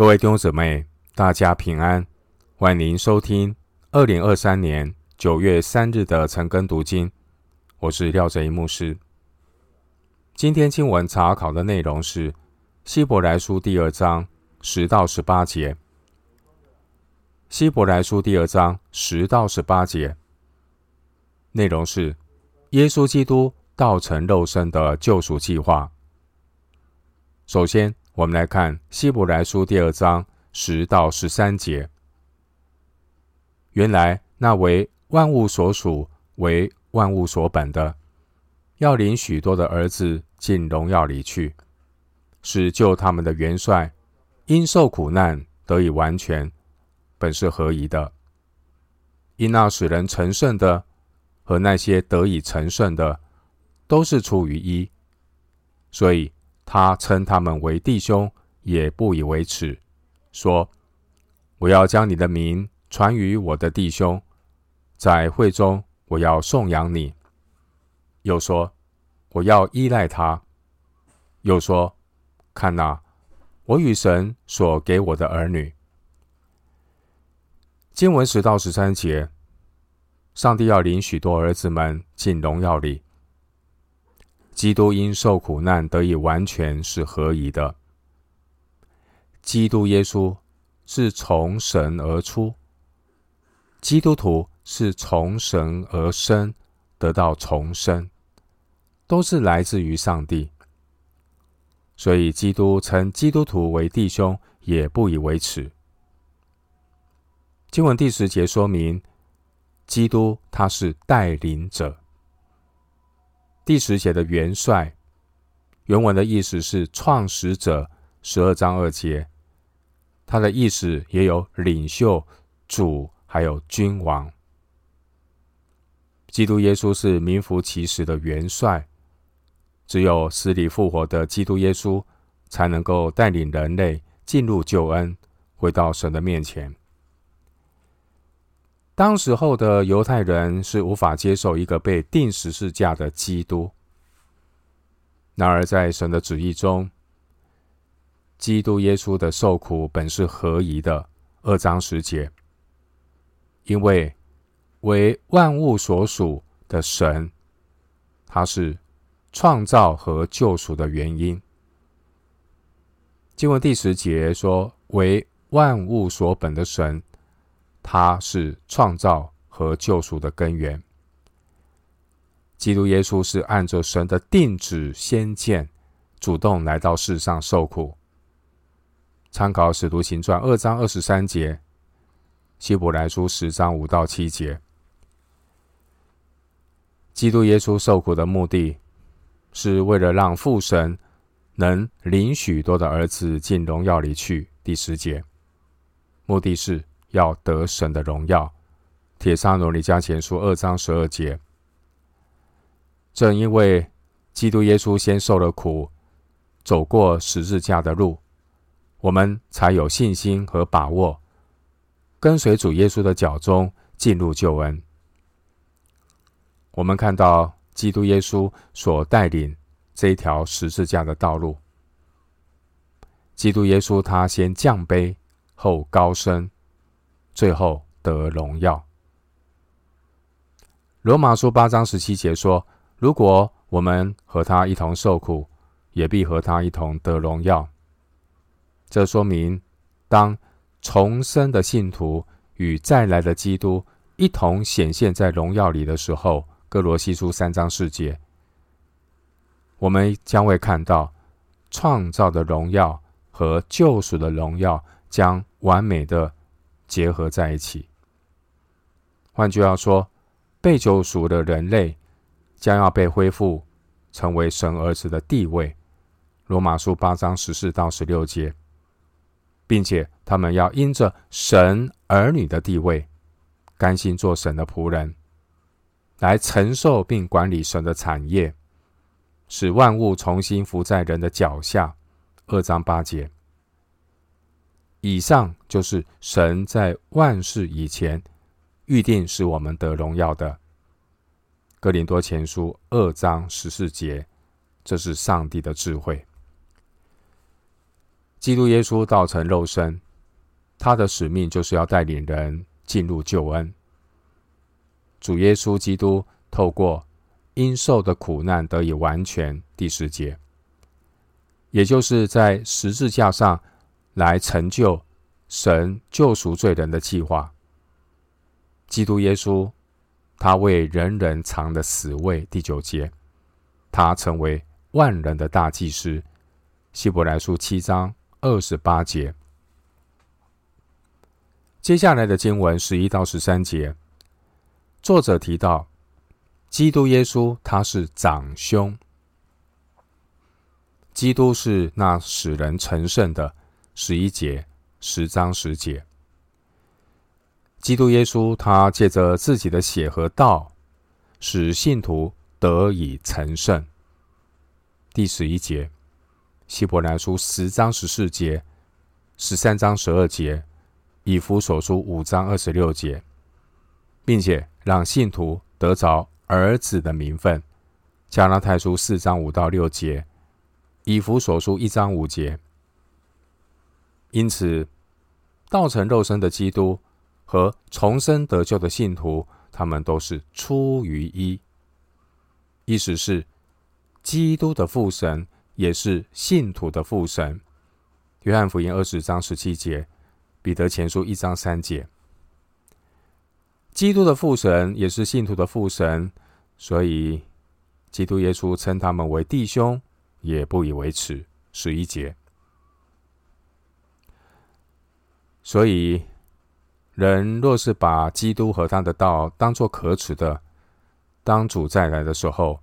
各位弟兄姊妹，大家平安，欢迎收听二零二三年九月三日的晨更读经。我是廖哲一牧师。今天经文查考的内容是希伯来书第二章十到十八节。希伯来书第二章十到十八节内容是耶稣基督道成肉身的救赎计划。首先，我们来看希伯来书第二章十到十三节。原来那为万物所属、为万物所本的，要领许多的儿子进荣耀里去，是救他们的元帅，因受苦难得以完全，本是合宜的。因那使人成圣的和那些得以成圣的，都是出于一，所以。他称他们为弟兄，也不以为耻，说：“我要将你的名传于我的弟兄，在会中我要颂扬你。”又说：“我要依赖他。”又说：“看哪，我与神所给我的儿女。”经文十到十三节，上帝要领许多儿子们进荣耀里。基督因受苦难得以完全是合宜的。基督耶稣是从神而出，基督徒是从神而生，得到重生，都是来自于上帝。所以基督称基督徒为弟兄，也不以为耻。经文第十节说明，基督他是带领者。第十节的元帅，原文的意思是创始者，十二章二节，他的意思也有领袖、主，还有君王。基督耶稣是名副其实的元帅，只有死里复活的基督耶稣，才能够带领人类进入救恩，回到神的面前。当时候的犹太人是无法接受一个被钉十字架的基督。然而，在神的旨意中，基督耶稣的受苦本是合宜的。二章十节，因为为万物所属的神，他是创造和救赎的原因。经文第十节说，为万物所本的神。他是创造和救赎的根源。基督耶稣是按着神的定旨先见，主动来到世上受苦。参考《使徒行传》二章二十三节，《希伯来书》十章五到七节。基督耶稣受苦的目的，是为了让父神能领许多的儿子进荣耀里去。第十节，目的是。要得神的荣耀，《帖撒罗尼加前书》二章十二节。正因为基督耶稣先受了苦，走过十字架的路，我们才有信心和把握，跟随主耶稣的脚踪进入救恩。我们看到基督耶稣所带领这一条十字架的道路，基督耶稣他先降卑后高升。最后得荣耀。罗马书八章十七节说：“如果我们和他一同受苦，也必和他一同得荣耀。”这说明，当重生的信徒与再来的基督一同显现在荣耀里的时候，歌罗西书三章四节，我们将会看到创造的荣耀和救赎的荣耀将完美的。结合在一起。换句话说，被救赎的人类将要被恢复成为神儿子的地位。罗马书八章十四到十六节，并且他们要因着神儿女的地位，甘心做神的仆人，来承受并管理神的产业，使万物重新伏在人的脚下。二章八节。以上就是神在万事以前预定使我们得荣耀的。哥林多前书二章十四节，这是上帝的智慧。基督耶稣道成肉身，他的使命就是要带领人进入救恩。主耶稣基督透过因受的苦难得以完全，第十节，也就是在十字架上来成就神救赎罪人的计划。基督耶稣，他为人人尝的死味，第九节，他成为万人的大祭司。希伯来书七章二十八节。接下来的经文十一到十三节。作者提到，基督耶稣他是长兄，基督是那使人成圣的十一节十章十节。基督耶稣他借着自己的血和道，使信徒得以成圣。第十一节，希伯来书十章十四节，十三章十二节，以弗所书五章二十六节，并且。让信徒得着儿子的名分，加拉太书四章五到六节，以弗所书一章五节。因此，道成肉身的基督和重生得救的信徒，他们都是出于一。意思是，基督的父神也是信徒的父神。约翰福音二十章十七节，彼得前书一章三节。基督的父神也是信徒的父神，所以基督耶稣称他们为弟兄，也不以为耻。十一节。所以，人若是把基督和他的道当作可耻的，当主再来的时候，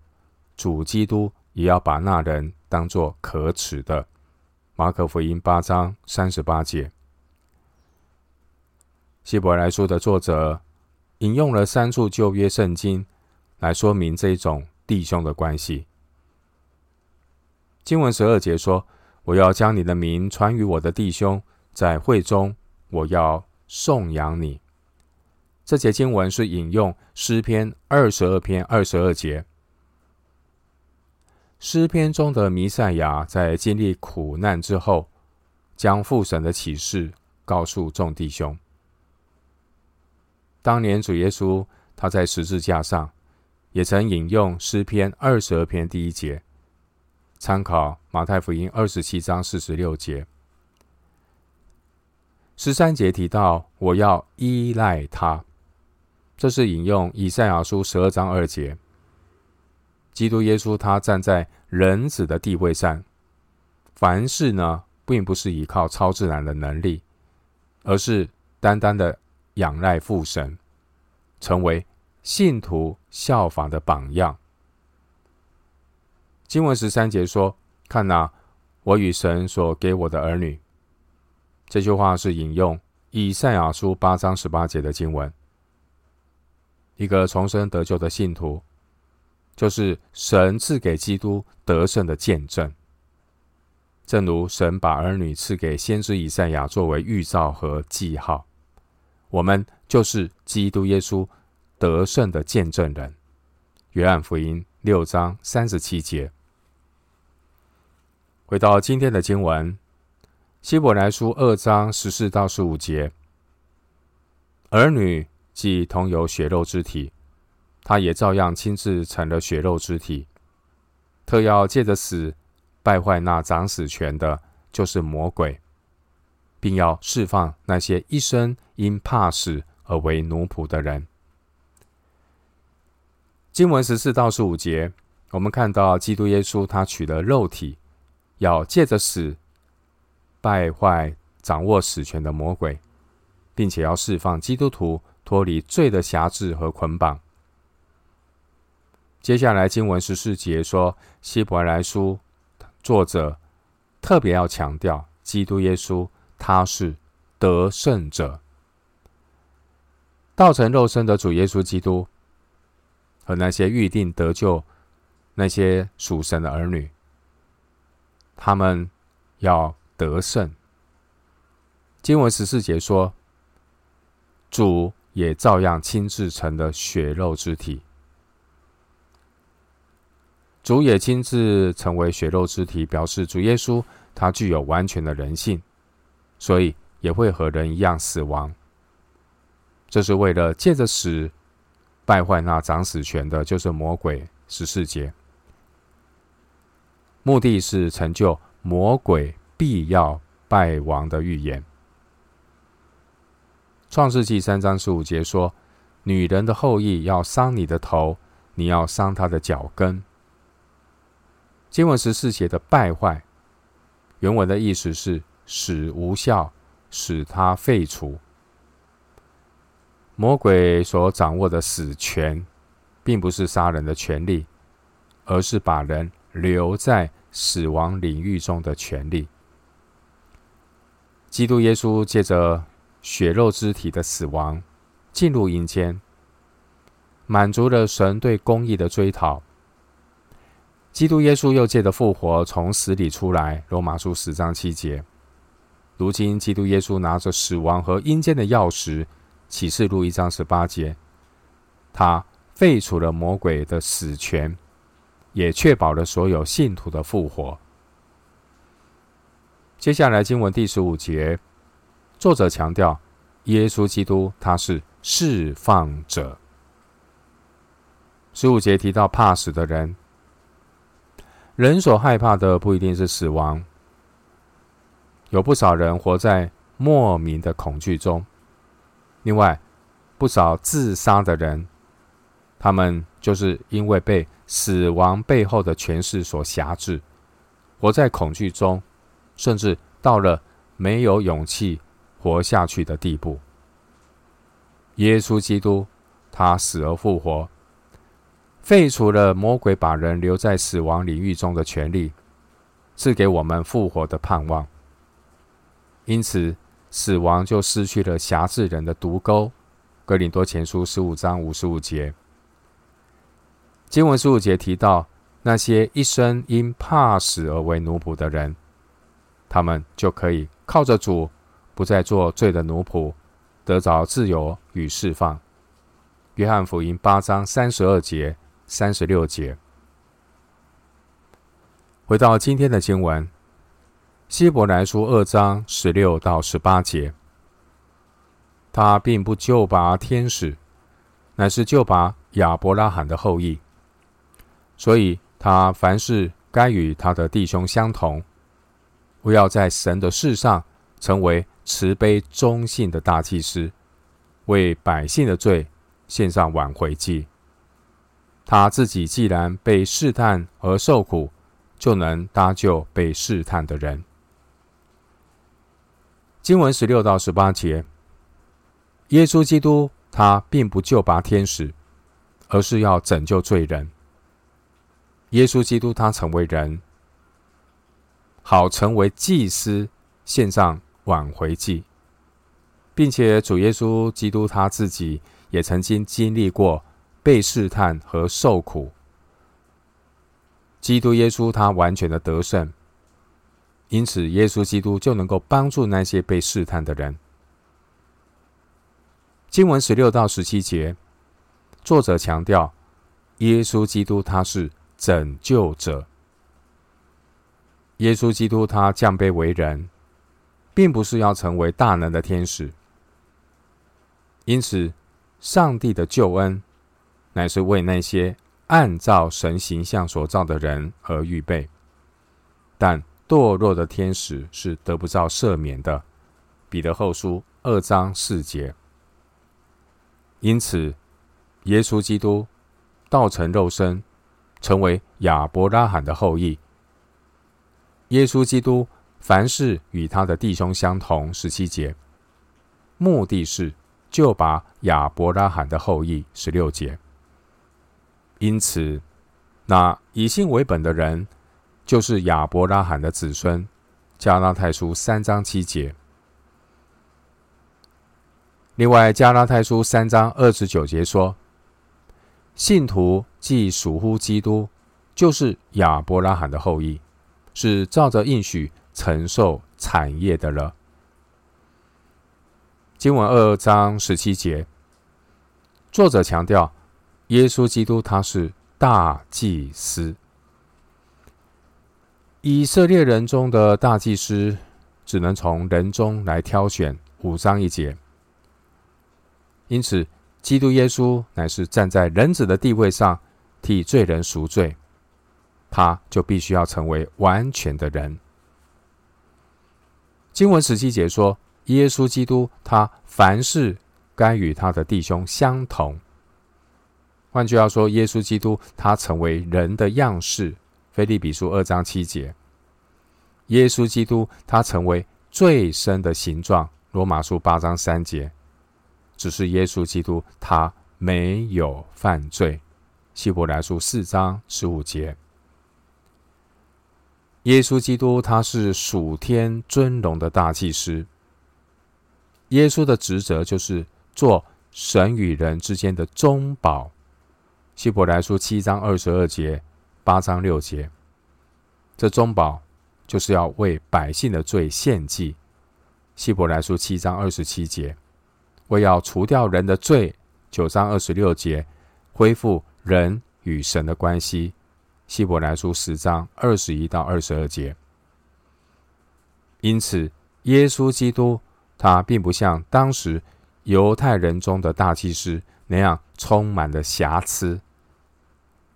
主基督也要把那人当作可耻的。马可福音八章三十八节。希伯来书的作者。引用了三处旧约圣经来说明这种弟兄的关系。经文十二节说：“我要将你的名传与我的弟兄，在会中我要颂扬你。”这节经文是引用诗篇二十二篇二十二节。诗篇中的弥赛亚在经历苦难之后，将父神的启示告诉众弟兄。当年主耶稣他在十字架上，也曾引用诗篇二十二篇第一节，参考马太福音二十七章四十六节。十三节提到我要依赖他，这是引用以赛亚书十二章二节。基督耶稣他站在人子的地位上，凡事呢，并不是依靠超自然的能力，而是单单的。仰赖父神，成为信徒效法的榜样。经文十三节说：“看哪，我与神所给我的儿女。”这句话是引用以赛亚书八章十八节的经文。一个重生得救的信徒，就是神赐给基督得胜的见证。正如神把儿女赐给先知以赛亚作为预兆和记号。我们就是基督耶稣得胜的见证人。约翰福音六章三十七节。回到今天的经文，希伯来书二章十四到十五节。儿女既同有血肉之体，他也照样亲自成了血肉之体，特要借着死败坏那掌死权的，就是魔鬼。并要释放那些一生因怕死而为奴仆的人。经文十四到十五节，我们看到基督耶稣他取了肉体，要借着死败坏掌握死权的魔鬼，并且要释放基督徒脱离罪的辖制和捆绑。接下来经文十四节说，希伯来书作者特别要强调基督耶稣。他是得胜者，道成肉身的主耶稣基督和那些预定得救、那些属神的儿女，他们要得胜。经文十四节说，主也照样亲自成了血肉之体，主也亲自成为血肉之体，表示主耶稣他具有完全的人性，所以也会和人一样死亡。这是为了借着死败坏那掌死权的，就是魔鬼。十四节，目的是成就魔鬼必要败亡的预言。创世纪三章十五节说：“女人的后裔要伤你的头，你要伤她的脚跟。”经文十四节的败坏，原文的意思是使无效，使他废除。魔鬼所掌握的死权，并不是杀人的权利，而是把人留在死亡领域中的权利。基督耶稣借着血肉之体的死亡，进入阴间，满足了神对公义的追讨。基督耶稣又借着复活从死里出来，罗马书十章七节。如今，基督耶稣拿着死亡和阴间的钥匙。启示录一章十八节，他废除了魔鬼的死权，也确保了所有信徒的复活。接下来经文第十五节，作者强调耶稣基督他是释放者。十五节提到怕死的人，人所害怕的不一定是死亡，有不少人活在莫名的恐惧中。另外，不少自杀的人，他们就是因为被死亡背后的权势所挟制，活在恐惧中，甚至到了没有勇气活下去的地步。耶稣基督，他死而复活，废除了魔鬼把人留在死亡领域中的权利，赐给我们复活的盼望。因此，死亡就失去了辖制人的毒钩。哥林多前书十五章五十五节，经文十五节提到那些一生因怕死而为奴仆的人，他们就可以靠着主，不再做罪的奴仆，得着自由与释放。约翰福音八章三十二节、三十六节。回到今天的经文。希伯来书二章十六到十八节，他并不救拔天使，乃是救拔亚伯拉罕的后裔。所以他凡事该与他的弟兄相同，不要在神的事上成为慈悲忠信的大祭司，为百姓的罪献上挽回祭。他自己既然被试探而受苦，就能搭救被试探的人。经文十六到十八节，耶稣基督他并不救拔天使，而是要拯救罪人。耶稣基督他成为人，好成为祭司，献上挽回祭，并且主耶稣基督他自己也曾经经历过被试探和受苦。基督耶稣他完全的得胜。因此，耶稣基督就能够帮助那些被试探的人。经文十六到十七节，作者强调，耶稣基督他是拯救者。耶稣基督他降卑为人，并不是要成为大能的天使。因此，上帝的救恩乃是为那些按照神形象所造的人而预备，但。堕落的天使是得不到赦免的，彼得后书二章四节。因此，耶稣基督道成肉身，成为亚伯拉罕的后裔。耶稣基督凡事与他的弟兄相同，十七节，目的是救拔亚伯拉罕的后裔，十六节。因此，那以信为本的人。就是亚伯拉罕的子孙，加拉太书三章七节。另外，加拉太书三章二十九节说：“信徒既属乎基督，就是亚伯拉罕的后裔，是照着应许承受产业的了。”经文二章十七节，作者强调，耶稣基督他是大祭司。以色列人中的大祭司只能从人中来挑选，五章一节。因此，基督耶稣乃是站在人子的地位上替罪人赎罪，他就必须要成为完全的人。经文十七节说，耶稣基督他凡事该与他的弟兄相同。换句话说，耶稣基督他成为人的样式。腓立比书二章七节，耶稣基督他成为最深的形状。罗马书八章三节，只是耶稣基督他没有犯罪。希伯来书四章十五节，耶稣基督他是属天尊荣的大祭司。耶稣的职责就是做神与人之间的中保。希伯来书七章二十二节。八章六节，这中保就是要为百姓的罪献祭。希伯来书七章二十七节，为要除掉人的罪。九章二十六节，恢复人与神的关系。希伯来书十章二十一到二十二节。因此，耶稣基督他并不像当时犹太人中的大祭司那样充满了瑕疵。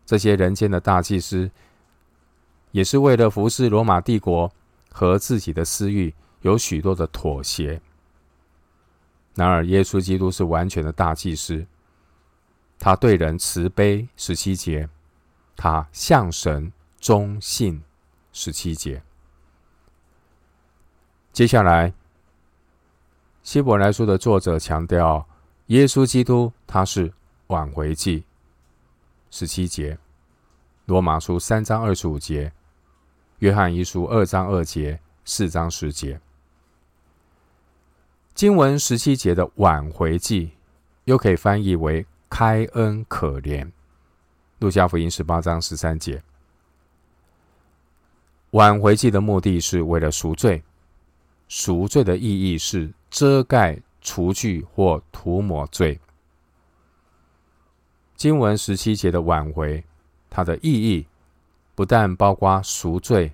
这些人间的大祭司，也是为了服侍罗马帝国和自己的私欲，有许多的妥协。然而，耶稣基督是完全的大祭司，他对人慈悲，十七节；他向神忠信，十七节。接下来，希伯来书的作者强调，耶稣基督他是挽回祭。十七节，罗马书三章二十五节，约翰一书二章二节，四章十节。经文十七节的挽回祭，又可以翻译为开恩可怜。路加福音十八章十三节，挽回祭的目的是为了赎罪，赎罪的意义是遮盖、除去或涂抹罪。经文十七节的挽回，它的意义不但包括赎罪，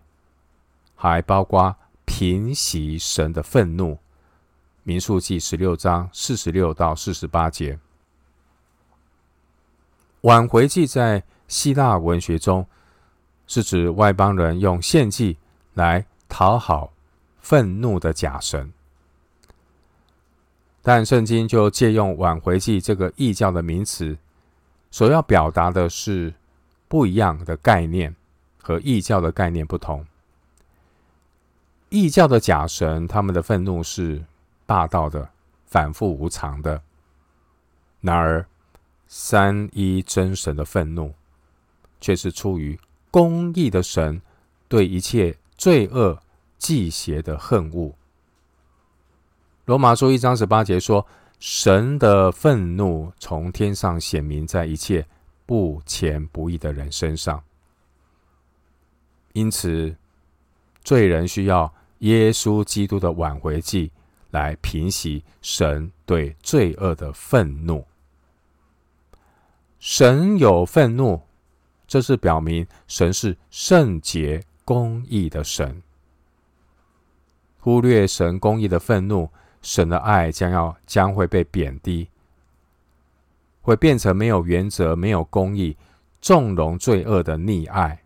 还包括平息神的愤怒。民数记十六章四十六到四十八节，挽回祭在希腊文学中是指外邦人用献祭来讨好愤怒的假神，但圣经就借用挽回祭这个异教的名词。所要表达的是不一样的概念，和异教的概念不同。异教的假神，他们的愤怒是霸道的、反复无常的；然而，三一真神的愤怒，却是出于公义的神对一切罪恶、忌邪的恨恶。罗马书一章十八节说。神的愤怒从天上显明在一切不虔不义的人身上，因此罪人需要耶稣基督的挽回祭来平息神对罪恶的愤怒。神有愤怒，这是表明神是圣洁公义的神。忽略神公义的愤怒。神的爱将要将会被贬低，会变成没有原则、没有公义、纵容罪恶的溺爱。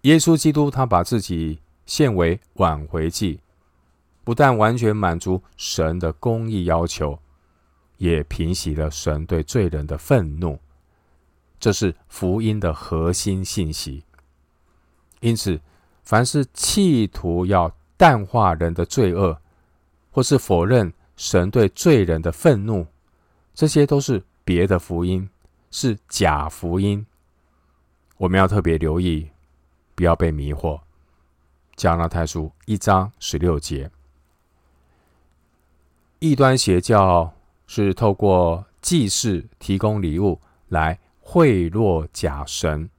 耶稣基督他把自己献为挽回祭，不但完全满足神的公义要求，也平息了神对罪人的愤怒。这是福音的核心信息。因此，凡是企图要淡化人的罪恶，或是否认神对罪人的愤怒，这些都是别的福音，是假福音。我们要特别留意，不要被迷惑。加拉太书一章十六节，异端邪教是透过祭祀提供礼物来贿赂假神。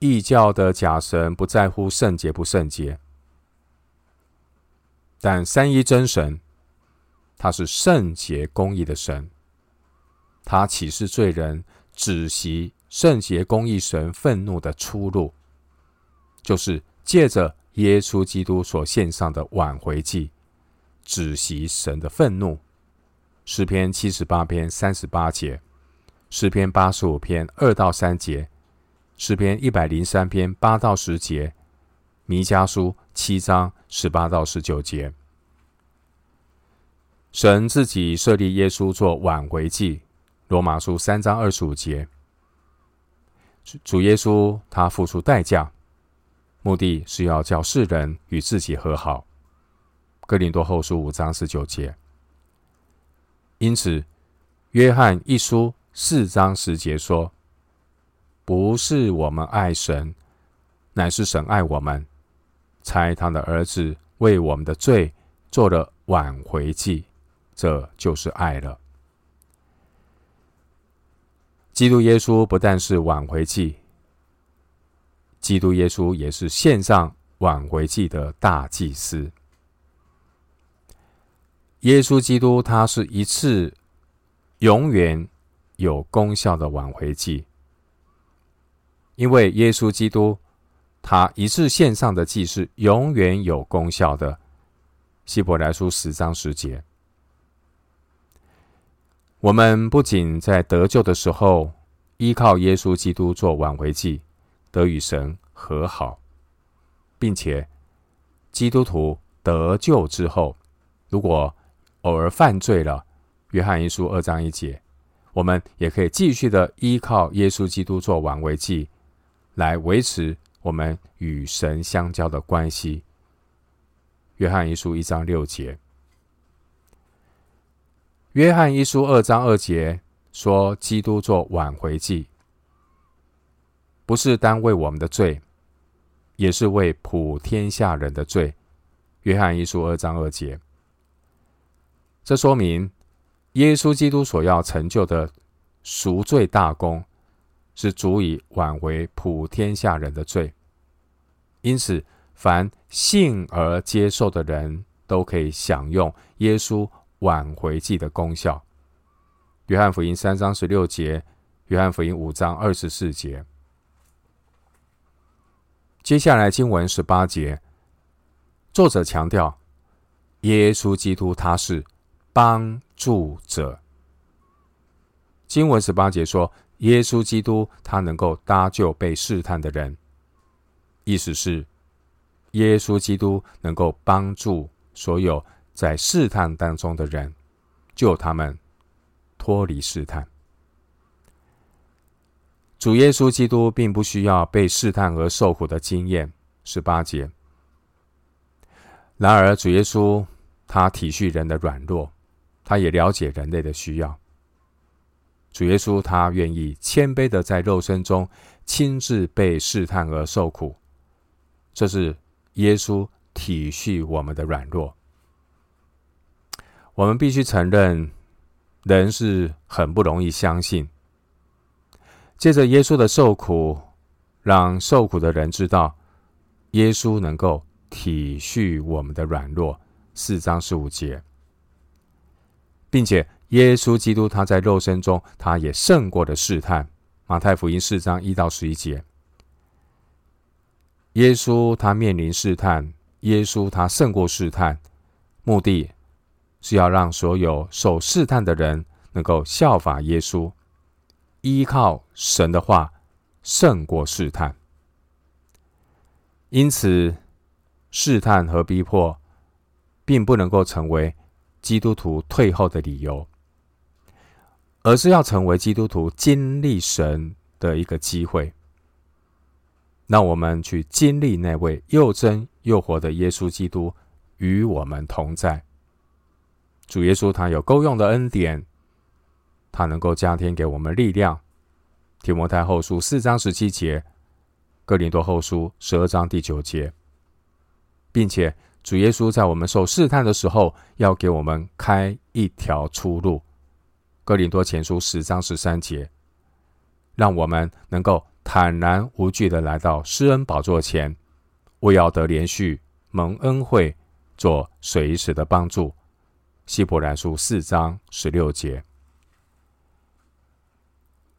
异教的假神不在乎圣洁不圣洁。但三一真神，他是圣洁公义的神，他启示罪人止息圣洁公义神愤怒的出路，就是借着耶稣基督所献上的挽回祭，止息神的愤怒。诗篇七十八篇三十八节，诗篇八十五篇二到三节，诗篇一百零三篇八到十节，弥迦书七章十八到十九节。神自己设立耶稣做挽回祭，罗马书三章二十五节。主耶稣他付出代价，目的是要叫世人与自己和好。哥林多后书五章十九节。因此，约翰一书四章十节说：“不是我们爱神，乃是神爱我们，差他的儿子为我们的罪做了挽回祭，这就是爱了。”基督耶稣不但是挽回祭，基督耶稣也是献上挽回祭的大祭司。耶稣基督，他是一次永远有功效的挽回祭，因为耶稣基督他一次献上的祭是永远有功效的。希伯来书十章十节，我们不仅在得救的时候依靠耶稣基督做挽回祭，得与神和好，并且基督徒得救之后，如果偶尔犯罪了，约翰一书二章一节，我们也可以继续的依靠耶稣基督做挽回祭，来维持我们与神相交的关系。约翰一书一章六节，约翰一书二章二节说，基督做挽回祭，不是单为我们的罪，也是为普天下人的罪。约翰一书二章二节。这说明，耶稣基督所要成就的赎罪大功，是足以挽回普天下人的罪。因此，凡信而接受的人都可以享用耶稣挽回祭的功效。约翰福音三章十六节，约翰福音五章二十四节。接下来经文十八节，作者强调，耶稣基督他是。帮助者，经文十八节说，耶稣基督他能够搭救被试探的人，意思是耶稣基督能够帮助所有在试探当中的人，救他们脱离试探。主耶稣基督并不需要被试探而受苦的经验，十八节。然而，主耶稣他体恤人的软弱。他也了解人类的需要。主耶稣，他愿意谦卑的在肉身中亲自被试探而受苦，这是耶稣体恤我们的软弱。我们必须承认，人是很不容易相信。借着耶稣的受苦，让受苦的人知道，耶稣能够体恤我们的软弱。四章十五节。并且，耶稣基督他在肉身中，他也胜过了试探。马太福音四章一到十一节，耶稣他面临试探，耶稣他胜过试探，目的是要让所有受试探的人能够效法耶稣，依靠神的话胜过试探。因此，试探和逼迫并不能够成为。基督徒退后的理由，而是要成为基督徒经历神的一个机会。让我们去经历那位又真又活的耶稣基督与我们同在。主耶稣他有够用的恩典，他能够加添给我们力量。提摩太后书四章十七节，哥林多后书十二章第九节，并且。主耶稣在我们受试探的时候，要给我们开一条出路。哥林多前书十章十三节，让我们能够坦然无惧的来到施恩宝座前，为要得连续蒙恩惠，做随时的帮助。希伯来书四章十六节。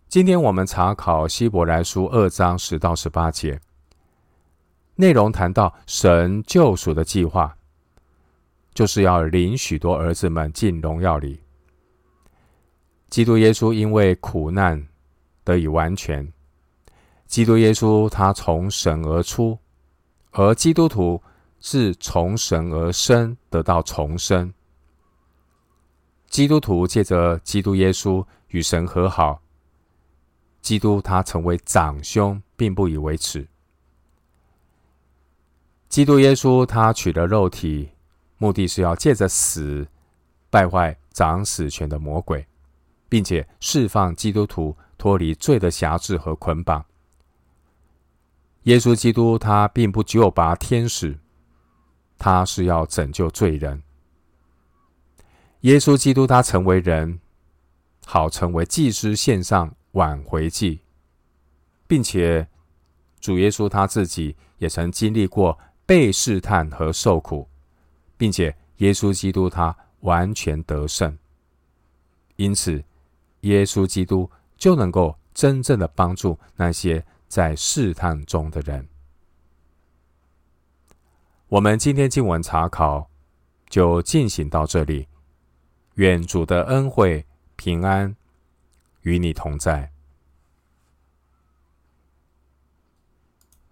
今天我们查考希伯来书二章十到十八节，内容谈到神救赎的计划，就是要领许多儿子们进荣耀里。基督耶稣因为苦难得以完全，基督耶稣他从神而出，而基督徒是从神而生，得到重生。基督徒借着基督耶稣与神和好。基督他成为长兄，并不以为耻。基督耶稣他取了肉体，目的是要借着死败坏掌死权的魔鬼，并且释放基督徒脱离罪的辖制和捆绑。耶稣基督他并不救拔天使，他是要拯救罪人。耶稣基督他成为人，好成为祭司献上。挽回祭，并且主耶稣他自己也曾经历过被试探和受苦，并且耶稣基督他完全得胜，因此耶稣基督就能够真正的帮助那些在试探中的人。我们今天经文查考就进行到这里，愿主的恩惠平安与你同在。